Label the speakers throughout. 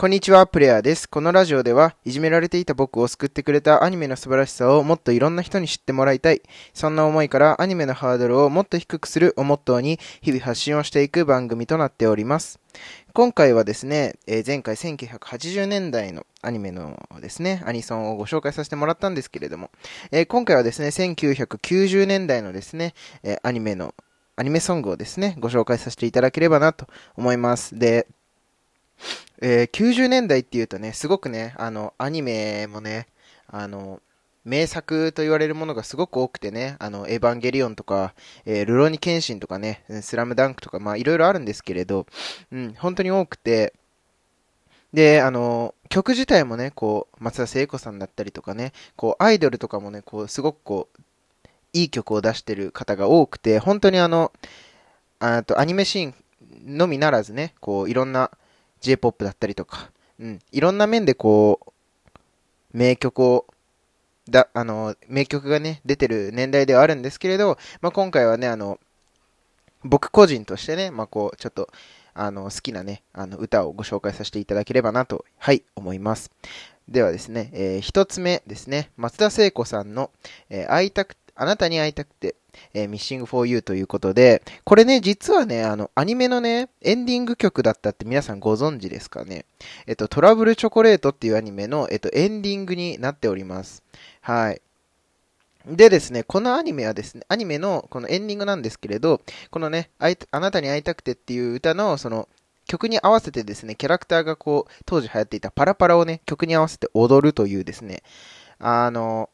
Speaker 1: こんにちは、プレイヤーです。このラジオでは、いじめられていた僕を救ってくれたアニメの素晴らしさをもっといろんな人に知ってもらいたい。そんな思いからアニメのハードルをもっと低くするをモットーに日々発信をしていく番組となっております。今回はですね、えー前回1980年代のアニメのですね、アニソンをご紹介させてもらったんですけれども、えー今回はですね、1990年代のですね、えーアニメの、アニメソングをですね、ご紹介させていただければなと思います。で、えー90年代っていうとね、すごくね、あの、アニメもね、あの、名作と言われるものがすごく多くてね、あの、エヴァンゲリオンとか、えールロニケンシンとかね、スラムダンクとか、まあ、いろいろあるんですけれど、うん、本当に多くて、で、あの、曲自体もね、こう、松田聖子さんだったりとかね、こう、アイドルとかもね、こう、すごくこう、いい曲を出してる方が多くて、本当にあの、あと、アニメシーンのみならずね、こう、いろんな J-POP だったりとか、うん、いろんな面でこう、名曲を、だ、あの、名曲がね、出てる年代ではあるんですけれど、まあ、今回はね、あの、僕個人としてね、まあ、こう、ちょっと、あの、好きなね、あの、歌をご紹介させていただければなと、はい、思います。ではですね、えー一つ目ですね、松田聖子さんの、えー会いたく、あなたに会いたくて、えー、Missing for You ということで、これね、実はね、あの、アニメのね、エンディング曲だったって皆さんご存知ですかね。えっと、トラブルチョコレートっていうアニメの、えっと、エンディングになっております。はい。でですね、このアニメはですね、アニメのこのエンディングなんですけれど、このね、ああなたに会いたくてっていう歌の、その、曲に合わせてですね、キャラクターがこう、当時流行っていたパラパラをね、曲に合わせて踊るというですね、あの、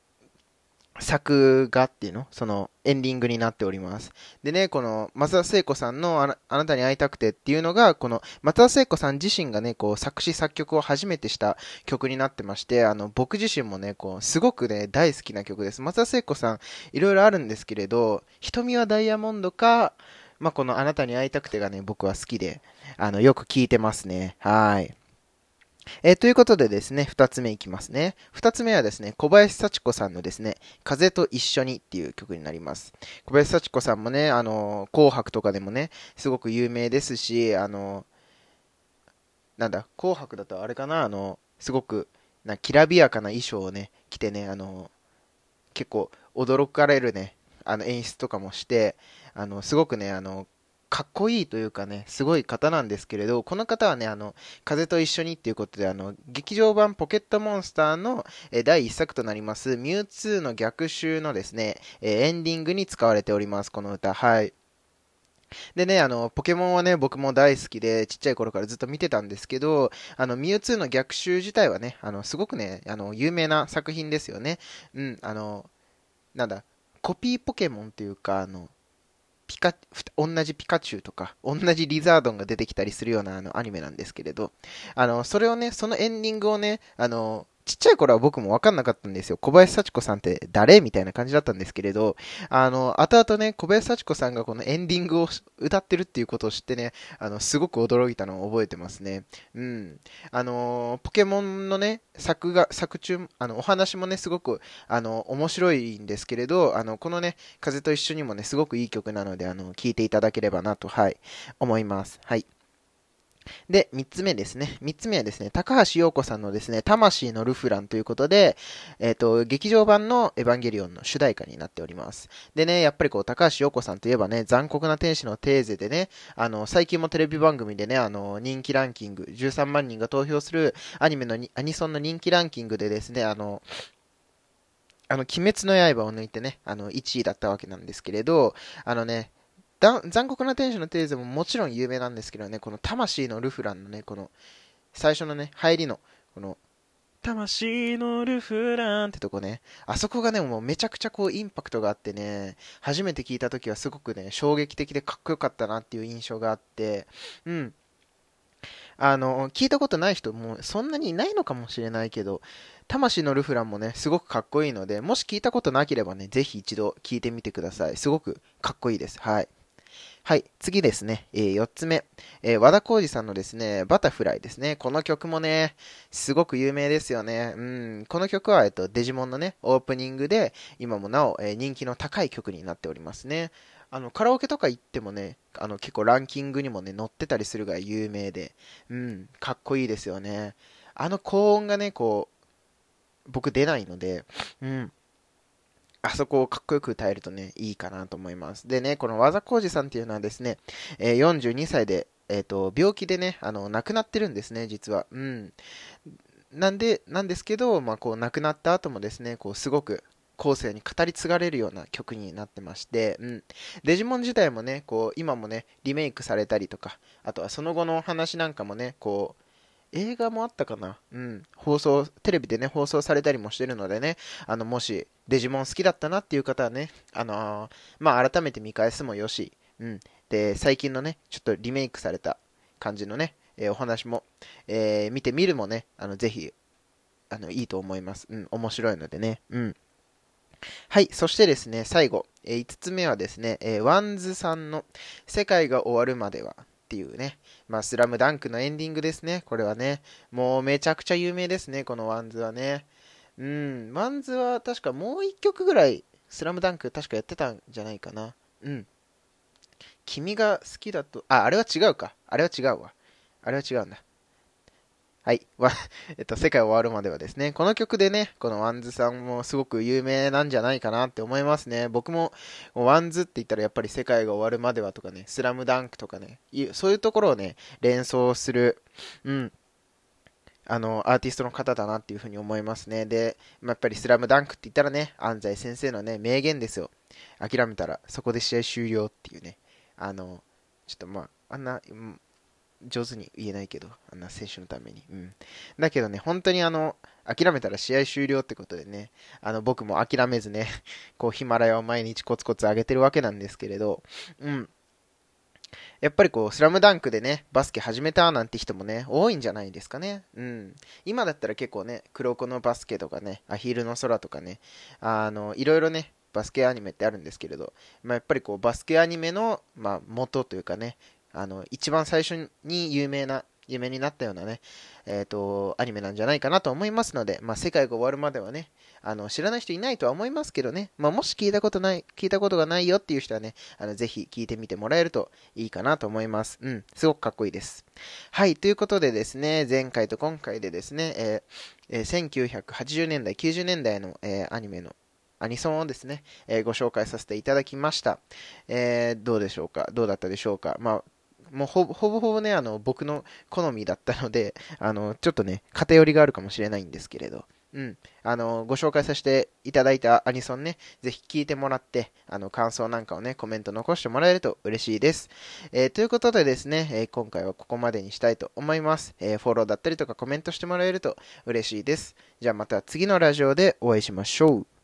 Speaker 1: 作画っていうの？そのエンディングになっております。でね、この松田聖子さんのあなあなたに会いたくてっていうのが、この松田聖子さん自身がね、こう作詞作曲を初めてした曲になってまして、あの、僕自身もね、こう、すごくね、大好きな曲です。松田聖子さん、いろいろあるんですけれど、瞳はダイヤモンドか、まあ、このあなたに会いたくてがね、僕は好きで、あの、よく聴いてますね。はい。えーということでですね、二つ目いきますね。二つ目はですね、小林幸子さんのですね、風と一緒にっていう曲になります。小林幸子さんもね、あの、紅白とかでもね、すごく有名ですし、あの、なんだ、紅白だとあれかな、あの、すごく、な、きらびやかな衣装をね、着てね、あの、結構驚かれるね、あの演出とかもして、あの、すごくね、あの、かっこいいというかね、すごい方なんですけれど、この方はね、あの、風と一緒にっていうことで、あの、劇場版ポケットモンスターの、え第一作となります、ミュウツーの逆襲のですね、えエンディングに使われております、この歌。はい。でね、あの、ポケモンはね、僕も大好きで、ちっちゃい頃からずっと見てたんですけど、あの、ミュウツーの逆襲自体はね、あの、すごくね、あの、有名な作品ですよね。うん、あの、なんだ、コピーポケモンっていうか、あの、ピカ、同じピカチュウとか、同じリザードンが出てきたりするようなあのアニメなんですけれど、あの、それをね、そのエンディングをね、あの、ちっちゃい頃は僕も分かんなかったんですよ。小林幸子さんって誰みたいな感じだったんですけれど、あの、後々ね、小林幸子さんがこのエンディングを歌ってるっていうことを知ってね、あの、すごく驚いたのを覚えてますね。うん。あの、ポケモンのね、作が、作中、あの、お話もね、すごく、あの、面白いんですけれど、あの、このね、風と一緒にもね、すごくいい曲なので、あの、聴いていただければなと、はい、思います。はい。で、三つ目ですね。三つ目はですね、高橋洋子さんのですね、魂のルフランということで、えっ、と、劇場版のエヴァンゲリオンの主題歌になっております。でね、やっぱりこう、高橋洋子さんといえばね、残酷な天使のテーゼでね、あの、最近もテレビ番組でね、あの、人気ランキング、13万人が投票するアニメの、アニソンの人気ランキングでですね、あの、あの、鬼滅の刃を抜いてね、あの、1位だったわけなんですけれど、あのね、残酷な天使のテーゼももちろん有名なんですけどね、この魂のルフランのね、この、最初のね、入りの、この、魂のルフランってとこね、あそこがね、もうめちゃくちゃこうインパクトがあってね、初めて聞いた時はすごくね、衝撃的でかっこよかったなっていう印象があって、うん。あの、聞いたことない人もそんなにいないのかもしれないけど、魂のルフランもね、すごくかっこいいので、もし聞いたことなければね、ぜひ一度聞いてみてください。すごくかっこいいです。はい。はい、次ですね、えー、4つ目、えー和田浩二さんのですね、バタフライですね。この曲もね、すごく有名ですよね。うん、この曲は、えっと、デジモンのね、オープニングで、今もなお、えー人気の高い曲になっておりますね。あの、カラオケとか行ってもね、あの、結構ランキングにもね、載ってたりするが有名で、うん、かっこいいですよね。あの高音がね、こう、僕出ないので、うん、あそこをかっこよく歌えるとね、いいかなと思います。でね、この技浩二さんっていうのはですね、えー、42歳で、えっ、ー、と、病気でね、あの、亡くなってるんですね、実は。うん。なんで、なんですけど、まあ、こう、亡くなった後もですね、こう、すごく、後世に語り継がれるような曲になってまして、うん。デジモン自体もね、こう、今もね、リメイクされたりとか、あとはその後の話なんかもね、こう、映画もあったかなうん。放送、テレビでね、放送されたりもしてるのでね、あの、もし、デジモン好きだったなっていう方はね、あのー、まあ、改めて見返すもよし、うん。で、最近のね、ちょっとリメイクされた感じのね、えー、お話も、えー、見てみるもね、あの、ぜひ、あの、いいと思います。うん、面白いのでね、うん。はい、そしてですね、最後、えー、5つ目はですね、えー、 WANDS さんの世界が終わるまではっていうね、まあ、スラムダンクのエンディングですね、これはね、もうめちゃくちゃ有名ですね、この WANDS はね。うん、 WANDS は確かもう1曲ぐらい、スラムダンク確かやってたんじゃないかな。うん。君が好きだと、あ、あれは違うか。あれは違うわ。あれは違うんだ。はい。わ、えっと、世界終わるまではですね、この曲でね、この WANDS さんもすごく有名なんじゃないかなって思いますね。僕も、 WANDS って言ったらやっぱり世界が終わるまではとかね、スラムダンクとかね、そういうところをね、連想する、うん、あの、アーティストの方だなっていうふうに思いますね。で、やっぱりスラムダンクって言ったらね、安西先生のね、名言ですよ。諦めたらそこで試合終了っていうね。あの、ちょっとまあ、あんな、上手に言えないけど、あんな選手のために。うん。だけどね、本当にあの、諦めたら試合終了ってことでね、あの、僕も諦めずね、こう、ヒマラヤを毎日コツコツ上げてるわけなんですけれど、うん。やっぱりこう、スラムダンクでね、バスケ始めたなんて人もね、多いんじゃないですかね。うん。今だったら結構ね、黒子のバスケとかね、アヒルの空とかね、あの、いろいろね、バスケアニメってあるんですけれど、まあ、やっぱりこうバスケアニメの、まあ、元というかね、あの一番最初に有名な、有名になったようなね、えっ、ー、と、アニメなんじゃないかなと思いますので、まあ、世界が終わるまではね、あの、知らない人いないとは思いますけどね、まあ、もし聞いたことない、聞いたことがないよっていう人はね、あの、ぜひ聞いてみてもらえるといいかなと思います。うん、すごくかっこいいです。はい、ということでですね、前回と今回でですね、えーえー、1980年代、90年代の、えー、アニメのアニソンをですね、えー、ご紹介させていただきました。えー、どうでしょうか？どうだったでしょうか？まあ、もうほぼほぼね、あの、僕の好みだったので、あの、ちょっとね、偏りがあるかもしれないんですけれど、うん。あの、ご紹介させていただいたアニソンね、ぜひ聞いてもらって、あの、感想なんかをね、コメント残してもらえると嬉しいです。えー、ということでですね、えー、今回はここまでにしたいと思います。えー、フォローだったりとかコメントしてもらえると嬉しいです。じゃあまた次のラジオでお会いしましょう。